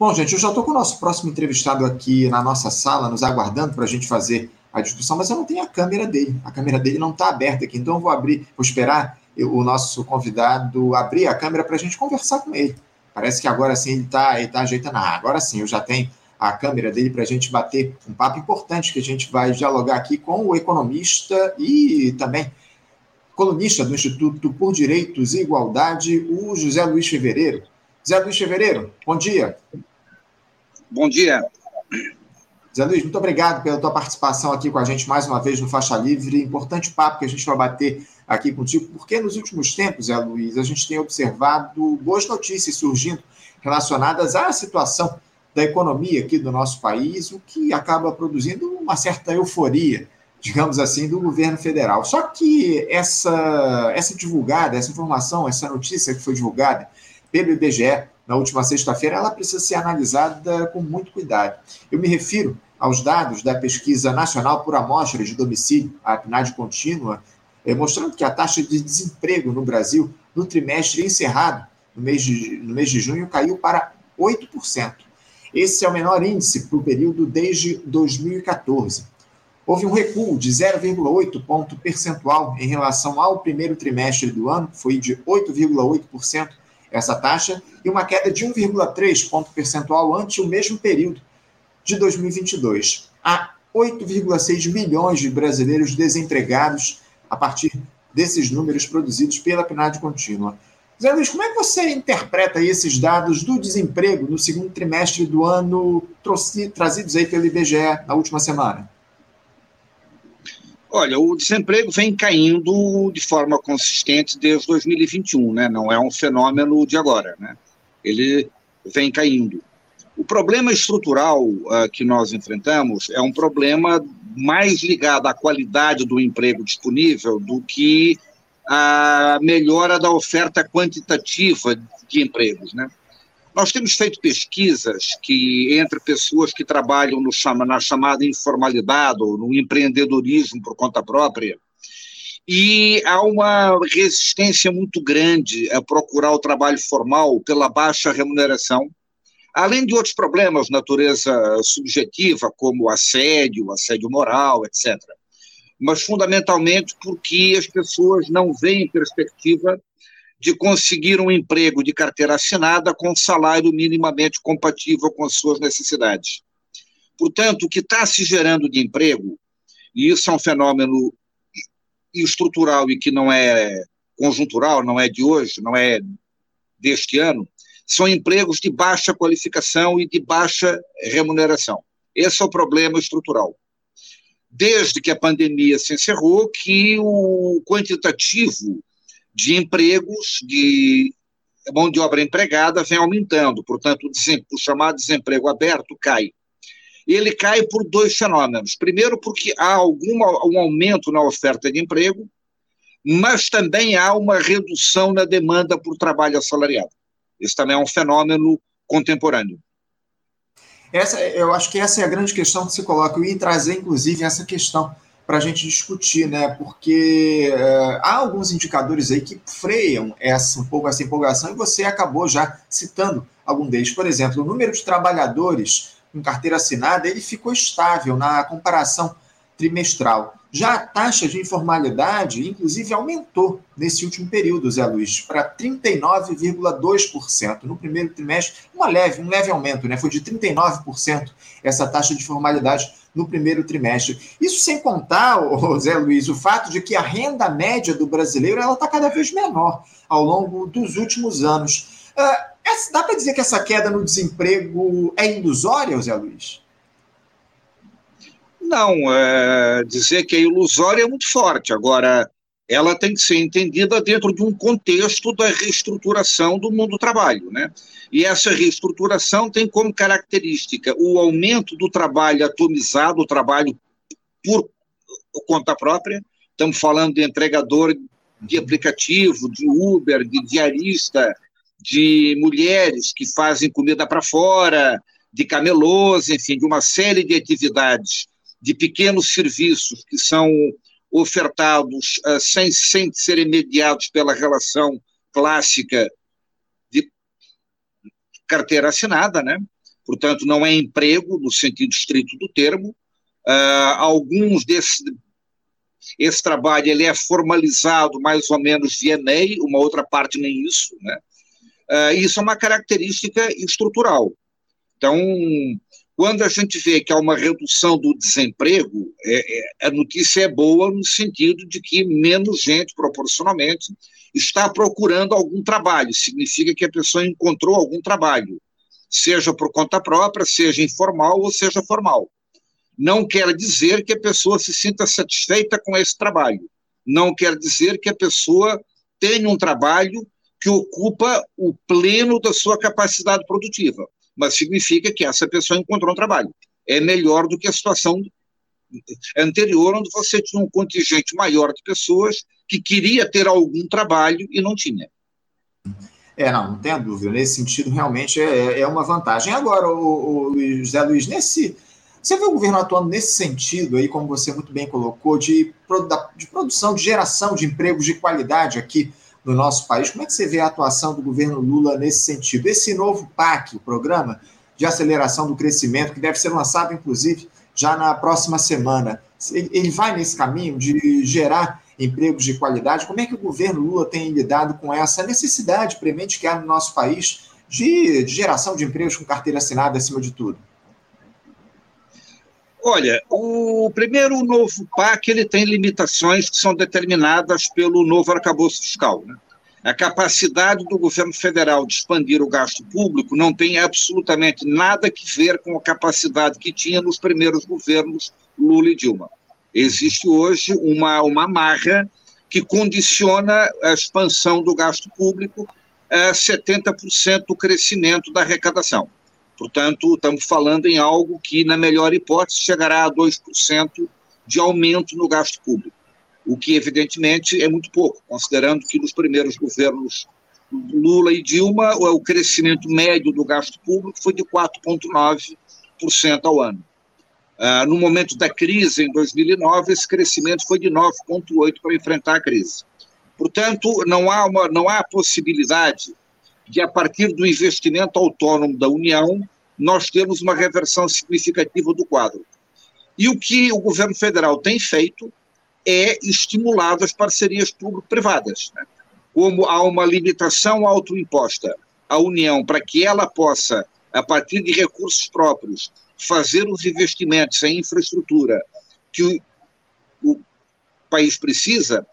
Bom, gente, eu já estou com o nosso próximo entrevistado aqui na nossa sala, nos aguardando para a gente fazer a discussão, mas eu não tenho a câmera dele. A câmera dele não está aberta aqui, então eu vou abrir, vou esperar o nosso convidado abrir a câmera para a gente conversar com ele. Parece que agora sim ele está ele tá ajeitando. Ah, agora sim, eu já tenho a câmera dele para a gente bater um papo importante que a gente vai dialogar aqui com o economista e também colunista do Instituto por Direitos e Igualdade, o José Luiz Fevereiro. José Luiz Fevereiro, bom dia. Bom dia. Zé Luiz, muito obrigado pela tua participação aqui com a gente mais uma vez no Faixa Livre. Importante papo que a gente vai bater aqui contigo, porque nos últimos tempos, Zé Luiz, a gente tem observado boas notícias surgindo relacionadas à situação da economia aqui do nosso país, o que acaba produzindo uma certa euforia, digamos assim, do governo federal. Só que essa, essa divulgada, essa informação, essa notícia que foi divulgada pelo IBGE na última sexta-feira, ela precisa ser analisada com muito cuidado. Eu me refiro aos dados da Pesquisa Nacional por Amostra de Domicílio, a PNAD contínua, eh, mostrando que a taxa de desemprego no Brasil, no trimestre encerrado, no mês de, no mês de junho, caiu para 8%. Esse é o menor índice para o período desde 2014. Houve um recuo de 0,8 ponto percentual em relação ao primeiro trimestre do ano, foi de 8,8% essa taxa, e uma queda de 1,3 ponto percentual ante o mesmo período de 2022. Há 8,6 milhões de brasileiros desempregados a partir desses números produzidos pela PNAD contínua. Zé Luiz, como é que você interpreta esses dados do desemprego no segundo trimestre do ano trazidos aí pelo IBGE na última semana? Olha, o desemprego vem caindo de forma consistente desde 2021, né? Não é um fenômeno de agora, né? Ele vem caindo. O problema estrutural uh, que nós enfrentamos é um problema mais ligado à qualidade do emprego disponível do que a melhora da oferta quantitativa de empregos, né? Nós temos feito pesquisas que entre pessoas que trabalham no chama, na chamada informalidade ou no empreendedorismo por conta própria, e há uma resistência muito grande a procurar o trabalho formal pela baixa remuneração, além de outros problemas de natureza subjetiva, como assédio, assédio moral, etc mas fundamentalmente porque as pessoas não veem perspectiva de conseguir um emprego de carteira assinada com salário minimamente compatível com as suas necessidades. Portanto, o que está se gerando de emprego, e isso é um fenômeno estrutural e que não é conjuntural, não é de hoje, não é deste ano, são empregos de baixa qualificação e de baixa remuneração. Esse é o problema estrutural desde que a pandemia se encerrou, que o quantitativo de empregos, de mão de obra empregada, vem aumentando. Portanto, o, chamado desemprego aberto cai. Ele cai por dois fenômenos. Primeiro, porque há alguma, um aumento na oferta de emprego, mas também há uma redução na demanda por trabalho assalariado. Esse também é um fenômeno contemporâneo. Essa, eu acho que essa é a grande questão que se coloca. Ia trazer, inclusive, essa questão para a gente discutir, né? Porque uh, há alguns indicadores aí que freiam essa, um pouco essa empolgação e você acabou já citando algum deles. Por exemplo, o número de trabalhadores com carteira assinada ele ficou estável na comparação trimestral. Já a taxa de informalidade, inclusive, aumentou nesse último período, Zé Luiz, para 39,2% no primeiro trimestre, uma leve, um leve aumento, né? Foi de 39% essa taxa de informalidade no primeiro trimestre. Isso sem contar, Zé Luiz, o fato de que a renda média do brasileiro ela está cada vez menor ao longo dos últimos anos. Uh, dá para dizer que essa queda no desemprego é ilusória, Zé Luiz? Não, é, dizer que é ilusória é muito forte. Agora, ela tem que ser entendida dentro de um contexto da reestruturação do mundo do trabalho, né? E essa reestruturação tem como característica o aumento do trabalho atomizado, o trabalho por conta própria. Estamos falando de entregador de aplicativo, de Uber, de diarista, de mulheres que fazem comida para fora, de camelôs, enfim, de uma série de atividades de pequenos serviços que são ofertados uh, sem, sem serem mediados pela relação clássica de carteira assinada, né? portanto, não é emprego no sentido estrito do termo. Uh, alguns desses. Esse trabalho ele é formalizado mais ou menos via MEI, uma outra parte nem isso. Né? Uh, isso é uma característica estrutural. Então, quando a gente vê que há uma redução do desemprego, é, é, a notícia é boa no sentido de que menos gente, proporcionalmente, está procurando algum trabalho. Significa que a pessoa encontrou algum trabalho, seja por conta própria, seja informal ou seja formal. Não quer dizer que a pessoa se sinta satisfeita com esse trabalho. Não quer dizer que a pessoa tenha um trabalho que ocupa o pleno da sua capacidade produtiva mas significa que essa pessoa encontrou um trabalho. É melhor do que a situação anterior, onde você tinha um contingente maior de pessoas que queria ter algum trabalho e não tinha. É, não, não tenha dúvida. Nesse sentido, realmente é, é uma vantagem. Agora, o, o José Luiz, nesse. Você vê o governo atuando nesse sentido aí, como você muito bem colocou, de, de produção, de geração de empregos de qualidade aqui no nosso país. Como é que você vê a atuação do governo Lula nesse sentido? Esse novo PAC, o Programa de Aceleração do Crescimento, que deve ser lançado, inclusive, já na próxima semana, ele vai nesse caminho de gerar empregos de qualidade? Como é que o governo Lula tem lidado com essa necessidade premente que há no nosso país de, geração de empregos com carteira assinada acima de tudo? Olha, o primeiro novo PAC ele tem limitações que são determinadas pelo novo arcabouço fiscal. Né? A capacidade do governo federal de expandir o gasto público não tem absolutamente nada que ver com a capacidade que tinha nos primeiros governos Lula e Dilma. Existe hoje uma, uma marra que condiciona a expansão do gasto público a 70% do crescimento da arrecadação. Portanto, estamos falando em algo que, na melhor hipótese, chegará a 2% de aumento no gasto público, o que, evidentemente, é muito pouco, considerando que nos primeiros governos Lula e Dilma, o crescimento médio do gasto público foi de 4,9% ao ano. Uh, no momento da crise, em 2009, esse crescimento foi de 9,8% para enfrentar a crise. Portanto, não há, uma, não há possibilidade que a partir do investimento autônomo da União, nós temos uma reversão significativa do quadro. E o que o governo federal tem feito é estimular as parcerias público-privadas. Né? Como há uma limitação autoimposta à União para que ela possa, a partir de recursos próprios, fazer os investimentos em infraestrutura que o, o país precisa,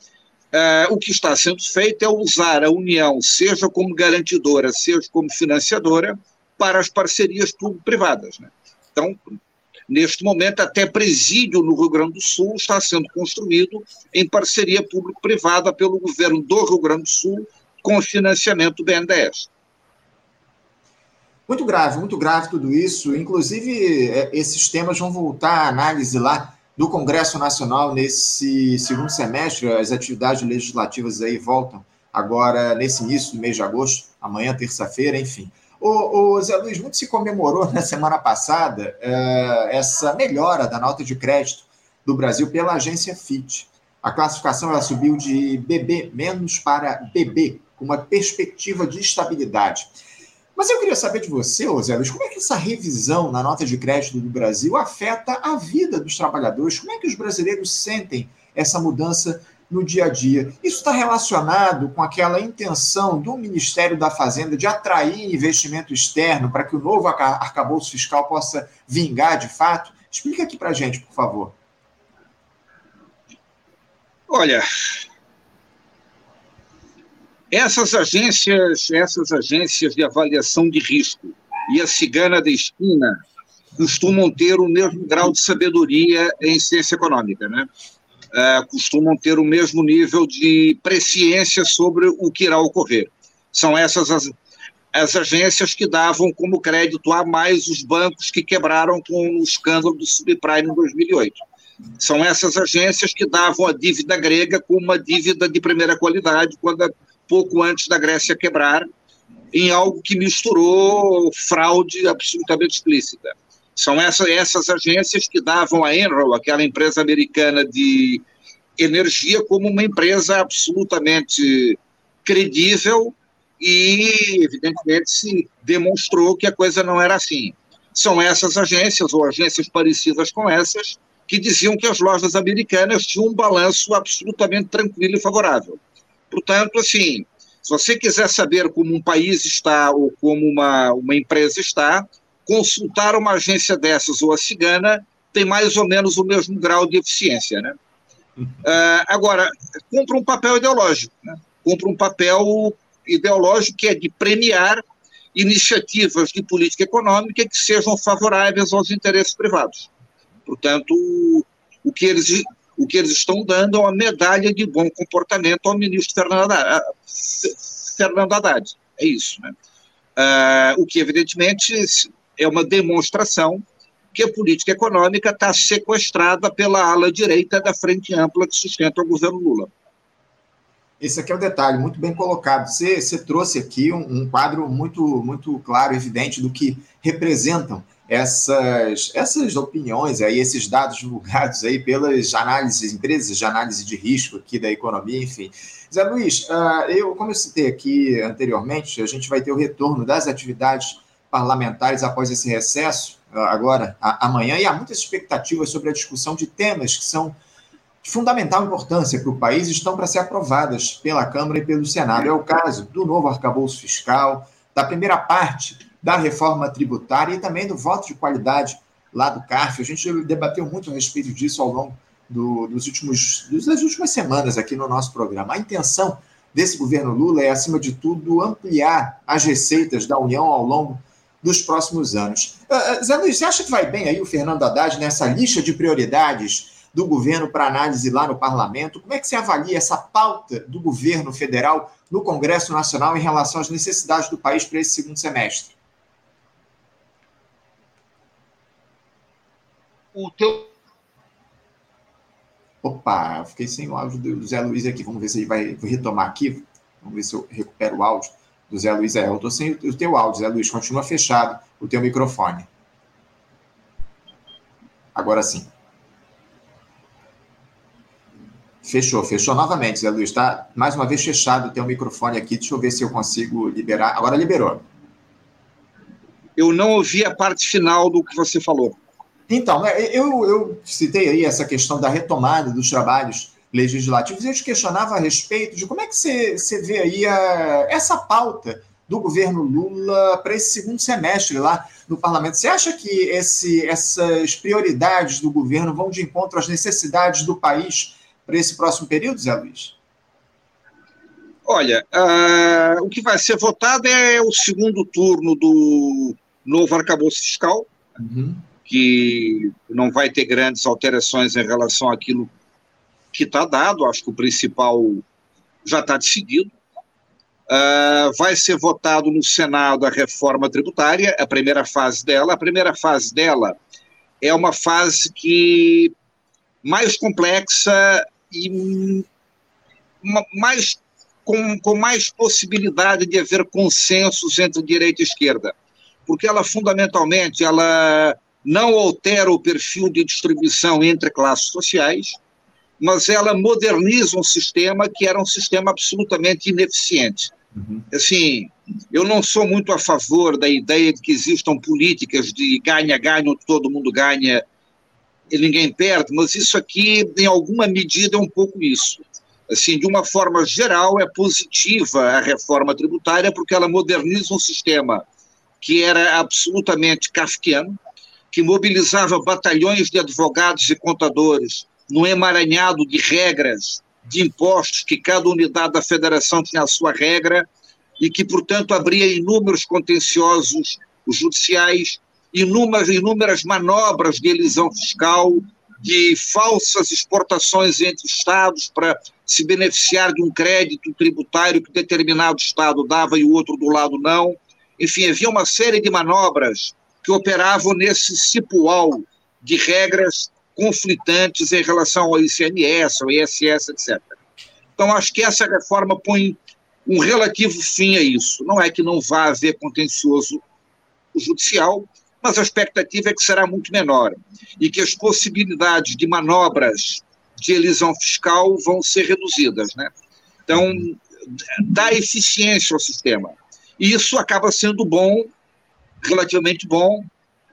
Uh, o que está sendo feito é usar a União, seja como garantidora, seja como financiadora, para as parcerias público-privadas. Né? Então, neste momento, até presídio no Rio Grande do Sul está sendo construído em parceria público-privada pelo governo do Rio Grande do Sul com financiamento do BNDES. Muito grave, muito grave tudo isso. Inclusive, é, esses temas vão voltar à análise lá do Congresso Nacional nesse segundo semestre. As atividades legislativas aí voltam agora nesse início do mês de agosto, amanhã, terça-feira, enfim. O, o, Zé Luiz, muito se comemorou na semana passada uh, essa melhora da nota de crédito do Brasil pela agência FIT. A classificação ela subiu de BB menos para BB, com uma perspectiva de estabilidade. Mas eu queria saber de você, Zé Luiz, como é que essa revisão na nota de crédito do Brasil afeta a vida dos trabalhadores? Como é que os brasileiros sentem essa mudança no dia a dia? Isso está relacionado com aquela intenção do Ministério da Fazenda de atrair investimento externo para que o novo arcabouço fiscal possa vingar de fato? Explica aqui para a gente, por favor. Olha, essas agências, essas agências de avaliação de risco e a cigana da esquina costumam ter o mesmo grau de sabedoria em ciência econômica, né? É, costumam ter o mesmo nível de presciência sobre o que irá ocorrer. São essas as, as agências que davam como crédito a mais os bancos que quebraram com o escândalo do subprime em 2008. São essas agências que davam a dívida grega como uma dívida de primeira qualidade quando a pouco antes da Grécia quebrar, em algo que misturou fraude absolutamente explícita. São essa, essas agências que davam a Enron, aquela empresa americana de energia, como uma empresa absolutamente credível e, evidentemente, se demonstrou que a coisa não era assim. são essas agências, ou agências parecidas com essas, que diziam que as lojas americanas tinham um balanço absolutamente tranquilo e favorável. Portanto, assim, se você quiser saber como um país está ou como uma, uma empresa está, consultar uma agência dessas ou a cigana tem mais ou menos o mesmo grau de eficiência. Né? Uh, agora, cumpre um papel ideológico, né? cumpre um papel ideológico que é de premiar iniciativas de política econômica que sejam favoráveis aos interesses privados. Portanto, o que eles, o que eles estão dando é uma medalha de bom comportamento ao ministro Fernando Haddad. É isso. Né? Uh, o que, evidentemente, é uma demonstração que a política econômica está sequestrada pela ala direita da frente ampla que sustenta o governo Lula. Esse aqui é o detalhe, muito bem colocado. Você, você trouxe aqui um, um, quadro muito, muito claro, evidente, do que representam essas, essas opiniões, aí, esses dados divulgados aí pelas análises, empresas de análise de risco aqui da economia, enfim. Zé Luiz, uh, eu, como eu citei aqui anteriormente, a gente vai ter o retorno das atividades parlamentares após esse recesso, uh, agora, amanhã, e há muitas expectativas sobre a discussão de temas que são de fundamental importância para o país estão para ser aprovadas pela Câmara e pelo Senado. É o caso do novo arcabouço fiscal, da primeira parte da reforma tributária e também do voto de qualidade lá do CARF. A gente debateu muito a respeito disso ao longo do, dos últimos, das últimas semanas aqui no nosso programa. A intenção desse governo Lula é, acima de tudo, ampliar as receitas da União ao longo dos próximos anos. Uh, Zé Luiz, você acha que vai bem aí o Fernando Haddad nessa lista de prioridades do governo para análise lá no parlamento? Como é que você avalia essa pauta do governo federal no Congresso Nacional em relação às necessidades do país para esse segundo semestre? O teu. Opa, fiquei sem o áudio do Zé Luiz aqui. Vamos ver se ele vai retomar aqui. Vamos ver se eu recupero o áudio do Zé Luiz. É, eu estou sem o teu áudio, Zé Luiz. Continua fechado o teu microfone. Agora sim. Fechou, fechou novamente, Zé Luiz. Está mais uma vez fechado o teu microfone aqui. Deixa eu ver se eu consigo liberar. Agora liberou. Eu não ouvi a parte final do que você falou. Então, né, eu, eu citei aí essa questão da retomada dos trabalhos legislativos e eu te questionava a respeito de como é que você, você vê aí a, essa pauta do governo Lula para esse segundo semestre lá no parlamento. Você acha que esse, essas prioridades do governo vão de encontro às necessidades do país para esse próximo período, Zé Luiz? Olha, uh, o que vai ser votado é o segundo turno do novo arcabouço fiscal. Uhum que não vai ter grandes alterações em relação àquilo que está dado, acho que o principal já está decidido. Uh, vai ser votado no Senado a reforma tributária, a primeira fase dela. A primeira fase dela é uma fase que mais complexa e mais com, com mais possibilidade de haver consensos entre direita e esquerda, porque ela fundamentalmente ela não altera o perfil de distribuição entre classes sociais, mas ela moderniza um sistema que era um sistema absolutamente ineficiente. Uhum. Assim, eu não sou muito a favor da ideia de que existam políticas de ganha-ganha, todo mundo ganha e ninguém perde, mas isso aqui, em alguma medida, é um pouco isso. Assim, de uma forma geral, é positiva a reforma tributária porque ela moderniza um sistema que era absolutamente kafkiano, que mobilizava batalhões de advogados e contadores num emaranhado de regras, de impostos, que cada unidade da federação tinha a sua regra e que, portanto, abria inúmeros contenciosos judiciais, inúmeras, inúmeras manobras de elisão fiscal, de falsas exportações entre estados para se beneficiar de um crédito tributário que determinado estado dava e o outro do lado não. Enfim, havia uma série de manobras que operavam nesse cipual de regras conflitantes em relação ao ICMS, ao ISS, etc. Então, acho que essa reforma põe um relativo fim a isso. Não é que não vá haver contencioso judicial, mas a expectativa é que será muito menor e que as possibilidades de manobras de elisão fiscal vão ser reduzidas. Né? Então, dá eficiência ao sistema. E isso acaba sendo bom relativamente bom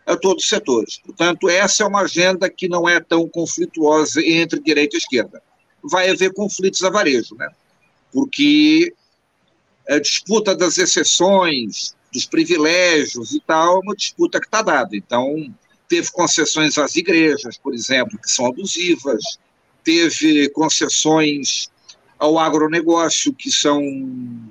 a todos os setores. Portanto, essa é uma agenda que não é tão conflituosa entre direita e esquerda. Vai haver conflitos a varejo, né? porque a disputa das exceções, dos privilégios e tal, é uma disputa que está dada. Então, teve concessões às igrejas, por exemplo, que são abusivas, teve concessões ao agronegócio, que são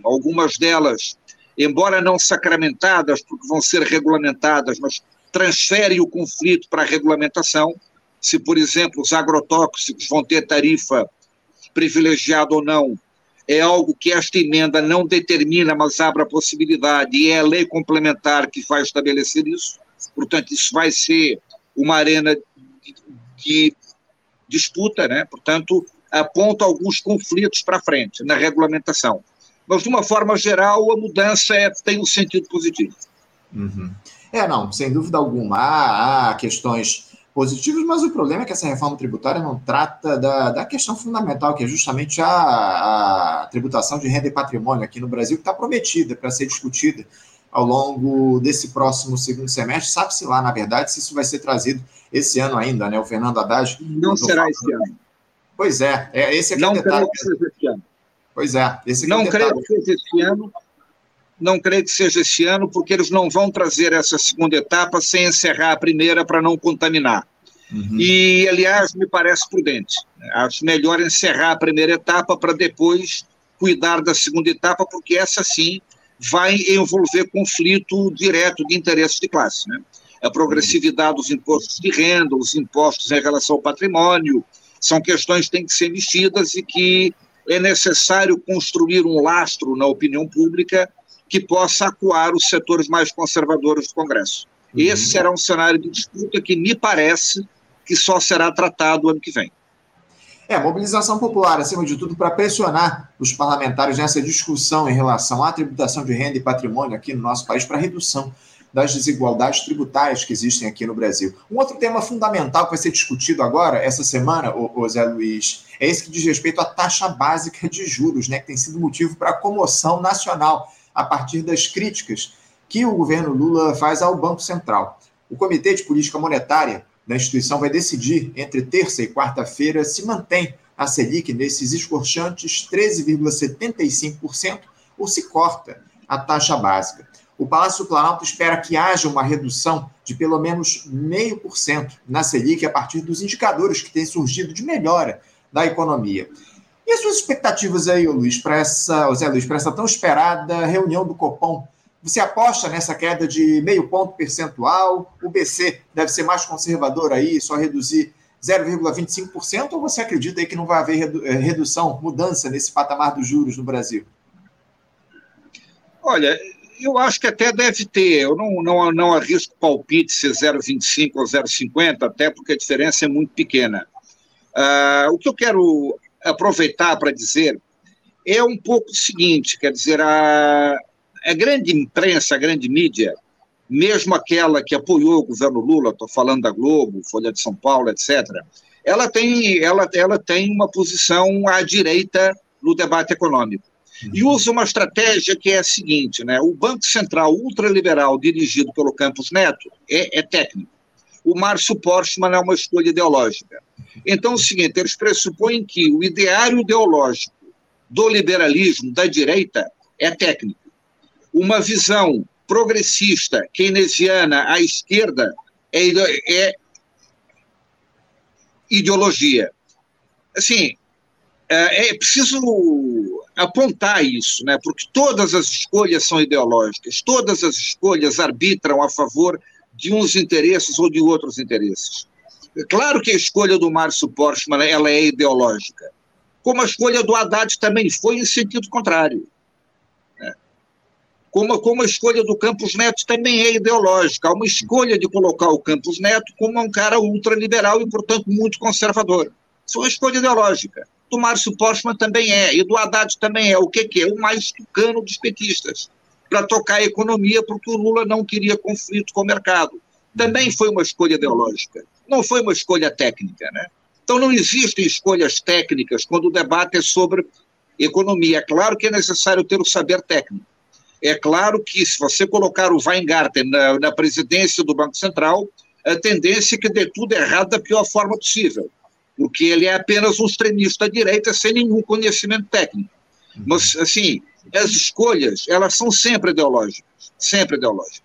algumas delas, embora não sacramentadas, porque vão ser regulamentadas, mas transferem o conflito para a regulamentação. Se, por exemplo, os agrotóxicos vão ter tarifa privilegiada ou não, é algo que esta emenda não determina, mas abre a possibilidade, e é a lei complementar que vai estabelecer isso. Portanto, isso vai ser uma arena de, de disputa, né? portanto, aponta alguns conflitos para frente na regulamentação. Mas, de uma forma geral, a mudança é, tem um sentido positivo. Uhum. É, não, sem dúvida alguma. Há, há questões positivos, mas o problema é que essa reforma tributária não trata da, da questão fundamental, que é justamente a, a tributação de renda e patrimônio aqui no Brasil, que está prometida para ser discutida ao longo desse próximo segundo semestre. Sabe-se lá, na verdade, se isso vai ser trazido esse ano ainda, né? O Fernando Haddad. Não será esse ano. Pois é, é esse aqui não é o detalhe. Que seja esse ano. Pois é, esse não é o creio que seja esse ano. Não creio que seja esse ano, porque eles não vão trazer essa segunda etapa sem encerrar a primeira para não contaminar. Uhum. E, aliás, me parece prudente. Acho melhor encerrar a primeira etapa para depois cuidar da segunda etapa, porque essa sim vai envolver conflito direto de interesses de classe. Né? A progressividade dos impostos de renda, os impostos em relação ao patrimônio, são questões que têm que ser mexidas e que é necessário construir um lastro na opinião pública que possa acuar os setores mais conservadores do Congresso. Uhum. Esse será um cenário de disputa que me parece que só será tratado ano que vem. É, mobilização popular, acima de tudo, para pressionar os parlamentares nessa discussão em relação à tributação de renda e patrimônio aqui no nosso país, para redução das desigualdades tributárias que existem aqui no Brasil. Um outro tema fundamental que vai ser discutido agora, essa semana, o, Zé Luiz, é esse que diz respeito à taxa básica de juros, né, que tem sido motivo para comoção nacional a partir das críticas que o governo Lula faz ao Banco Central. O Comitê de Política Monetária da instituição vai decidir entre terça e quarta-feira se mantém a Selic nesses escorchantes 13,75% ou se corta a taxa básica o Palácio Planalto espera que haja uma redução de pelo menos 0,5% na Selic a partir dos indicadores que têm surgido de melhora da economia. E as suas expectativas aí, Luiz, para essa, Zé Luiz, para essa tão esperada reunião do Copom? Você aposta nessa queda de meio ponto percentual? O BC deve ser mais conservador aí, só reduzir 0,25%? Ou você acredita aí que não vai haver eh, redução, mudança nesse patamar dos juros no Brasil? Olha, eu acho que até deve ter. Eu não, não, não arrisco palpite se 0,25 ou 0,50, até porque a diferença é muito pequena. Uh, o que eu quero aproveitar para dizer é um pouco o seguinte: quer dizer, a, a grande imprensa, a grande mídia, mesmo aquela que apoiou o governo Lula, estou falando da Globo, Folha de São Paulo, etc., ela tem, ela, ela tem uma posição à direita no debate econômico e usa uma estratégia que é a seguinte: né? o Banco Central ultraliberal, dirigido pelo Campos Neto, é, é técnico. O Márcio Portman é uma escolha ideológica. Então, é o seguinte: eles pressupõem que o ideário ideológico do liberalismo, da direita, é técnico. Uma visão progressista, keynesiana à esquerda, é, é ideologia. Assim, é, é preciso apontar isso, né? porque todas as escolhas são ideológicas, todas as escolhas arbitram a favor de uns interesses ou de outros interesses. É claro que a escolha do Márcio Portman ela é ideológica, como a escolha do Haddad também foi em sentido contrário. Né? Como, como a escolha do Campos Neto também é ideológica. Há uma escolha de colocar o Campos Neto como um cara ultraliberal e, portanto, muito conservador. Isso é uma escolha ideológica do Márcio Postman também é, e do Haddad também é. O que, que é? O mais tucano dos petistas, para tocar a economia, porque o Lula não queria conflito com o mercado. Também foi uma escolha ideológica, não foi uma escolha técnica. Né? Então não existem escolhas técnicas quando o debate é sobre economia. É claro que é necessário ter o saber técnico. É claro que se você colocar o Weingarten na, na presidência do Banco Central, a tendência é que dê tudo errado da pior forma possível, porque ele é apenas um extremista à direita sem nenhum conhecimento técnico. Uhum. Mas, assim, as escolhas, elas são sempre ideológicas, sempre ideológicas.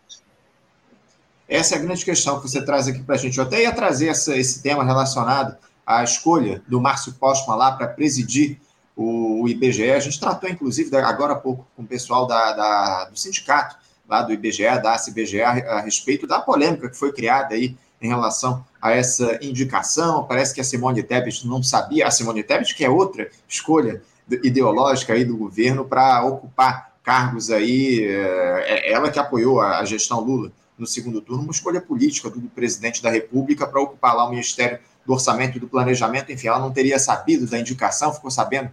Essa é a grande questão que você traz aqui para a gente. Eu até ia trazer essa, esse tema relacionado à escolha do Márcio Postman lá para presidir o, o, IBGE. A gente tratou, inclusive, agora há pouco com o pessoal da, da do sindicato lá do IBGE, da ACBGE, a, a respeito da polêmica que foi criada aí em relação a essa indicação. Parece que a Simone Tebet não sabia, a Simone Tebet, que é outra escolha ideológica aí do governo para ocupar cargos aí, é, é ela que apoiou a, gestão Lula no segundo turno, uma escolha política do presidente da República para ocupar lá o Ministério do Orçamento e do Planejamento, enfim, ela não teria sabido da indicação, ficou sabendo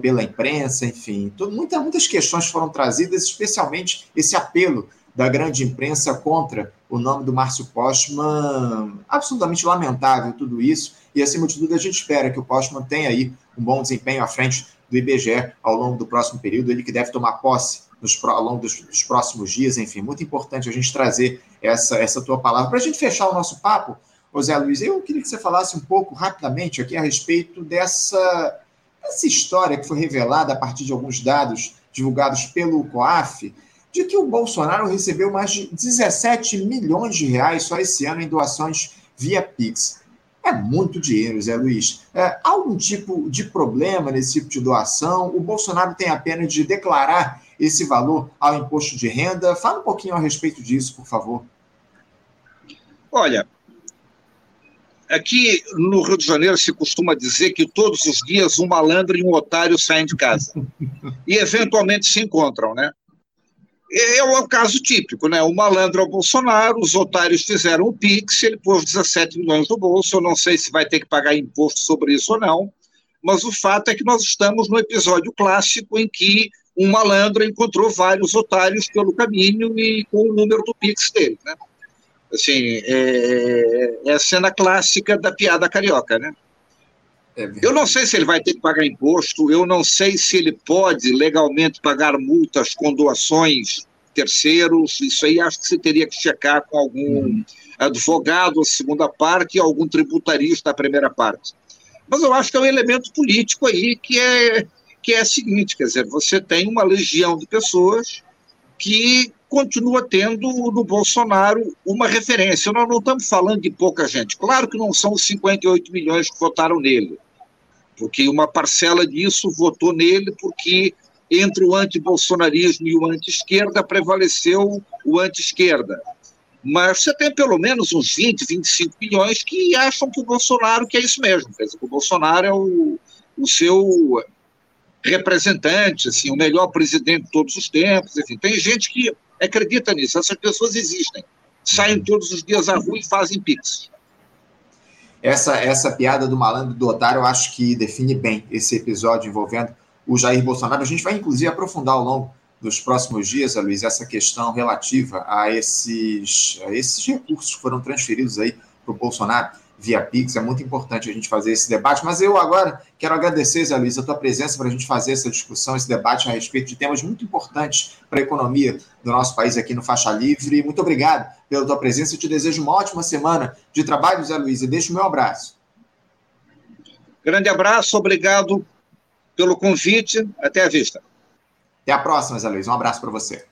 pela imprensa, enfim, muita, muitas questões foram trazidas, especialmente esse apelo da grande imprensa contra o nome do Márcio Postman, absolutamente lamentável tudo isso, e acima de tudo a gente espera que o Postman tenha aí um bom desempenho à frente do IBGE ao longo do próximo período, ele que deve tomar posse nos, ao longo dos, dos, próximos dias, enfim, muito importante a gente trazer essa, essa tua palavra. Para a gente fechar o nosso papo, José Luiz, eu queria que você falasse um pouco rapidamente aqui a respeito dessa, essa história que foi revelada a partir de alguns dados divulgados pelo COAF, de que o Bolsonaro recebeu mais de 17 milhões de reais só esse ano em doações via Pix. É muito dinheiro, Zé Luiz. É, há algum tipo de problema nesse tipo de doação? O Bolsonaro tem a pena de declarar esse valor ao imposto de renda? Fala um pouquinho a respeito disso, por favor. Olha, Aqui no Rio de Janeiro se costuma dizer que todos os dias um malandro e um otário saem de casa. E eventualmente se encontram, né? É o caso típico, né? O malandro é o Bolsonaro, os otários fizeram o Pix, ele pôs 17 milhões no bolso. Eu não sei se vai ter que pagar imposto sobre isso ou não, mas o fato é que nós estamos no episódio clássico em que um malandro encontrou vários otários pelo caminho e com o número do Pix dele, né? Assim, é, é a cena clássica da piada carioca, né? É eu não sei se ele vai ter que pagar imposto, eu não sei se ele pode legalmente pagar multas com doações terceiros, isso aí acho que você teria que checar com algum hum. advogado a segunda parte e algum tributarista a primeira parte. Mas eu acho que é um elemento político aí que é, que é o seguinte, quer dizer, você tem uma legião de pessoas que continua tendo no Bolsonaro uma referência. Nós não estamos falando de pouca gente. Claro que não são os 58 milhões que votaram nele, porque uma parcela disso votou nele porque entre o anti-bolsonarismo e o anti-esquerda prevaleceu o anti-esquerda. Mas você tem pelo menos uns 20, 25 milhões que acham que o Bolsonaro que é isso mesmo. Quer dizer, que o Bolsonaro é o, o seu representante, assim, o melhor presidente de todos os tempos. Enfim, tem gente que acredita nisso, essas pessoas existem. Saem uhum. todos os dias à rua e fazem pix. Essa, essa piada do malandro do otário, eu acho que define bem esse episódio envolvendo o Jair Bolsonaro. A gente vai, inclusive, aprofundar ao longo dos próximos dias, Luiz, essa questão relativa a esses, a esses recursos que foram transferidos aí para o Bolsonaro via Pix. É muito importante a gente fazer esse debate. Mas eu agora quero agradecer, Zé Luiz, a tua presença para a gente fazer essa discussão, esse debate a respeito de temas muito importantes para a economia do nosso país aqui no Faixa Livre. Muito obrigado pela tua presença. Eu te desejo uma ótima semana de trabalho, Zé Luiz, e deixo o meu abraço. Grande abraço, obrigado pelo convite. Até a vista. Até a próxima, Zé Luiz. Um abraço para você.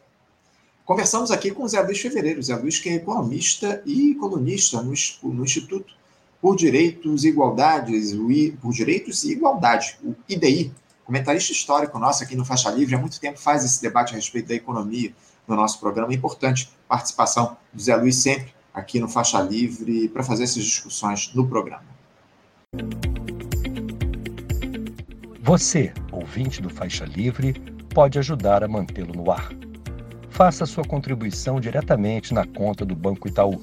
Conversamos aqui com o Zé Luiz Fevereiro. Zé Luiz, que é economista e colunista no, no Instituto por Direitos e Igualdades, o I, por Direitos e Igualdade, o IDI, comentarista histórico nosso aqui no Faixa Livre, há muito tempo faz esse debate a respeito da economia no nosso programa. É importante participação do Zé Luiz sempre aqui no Faixa Livre para fazer essas discussões no programa. Você, ouvinte do Faixa Livre, pode ajudar a mantê-lo no ar. Faça sua contribuição diretamente na conta do Banco Itaú,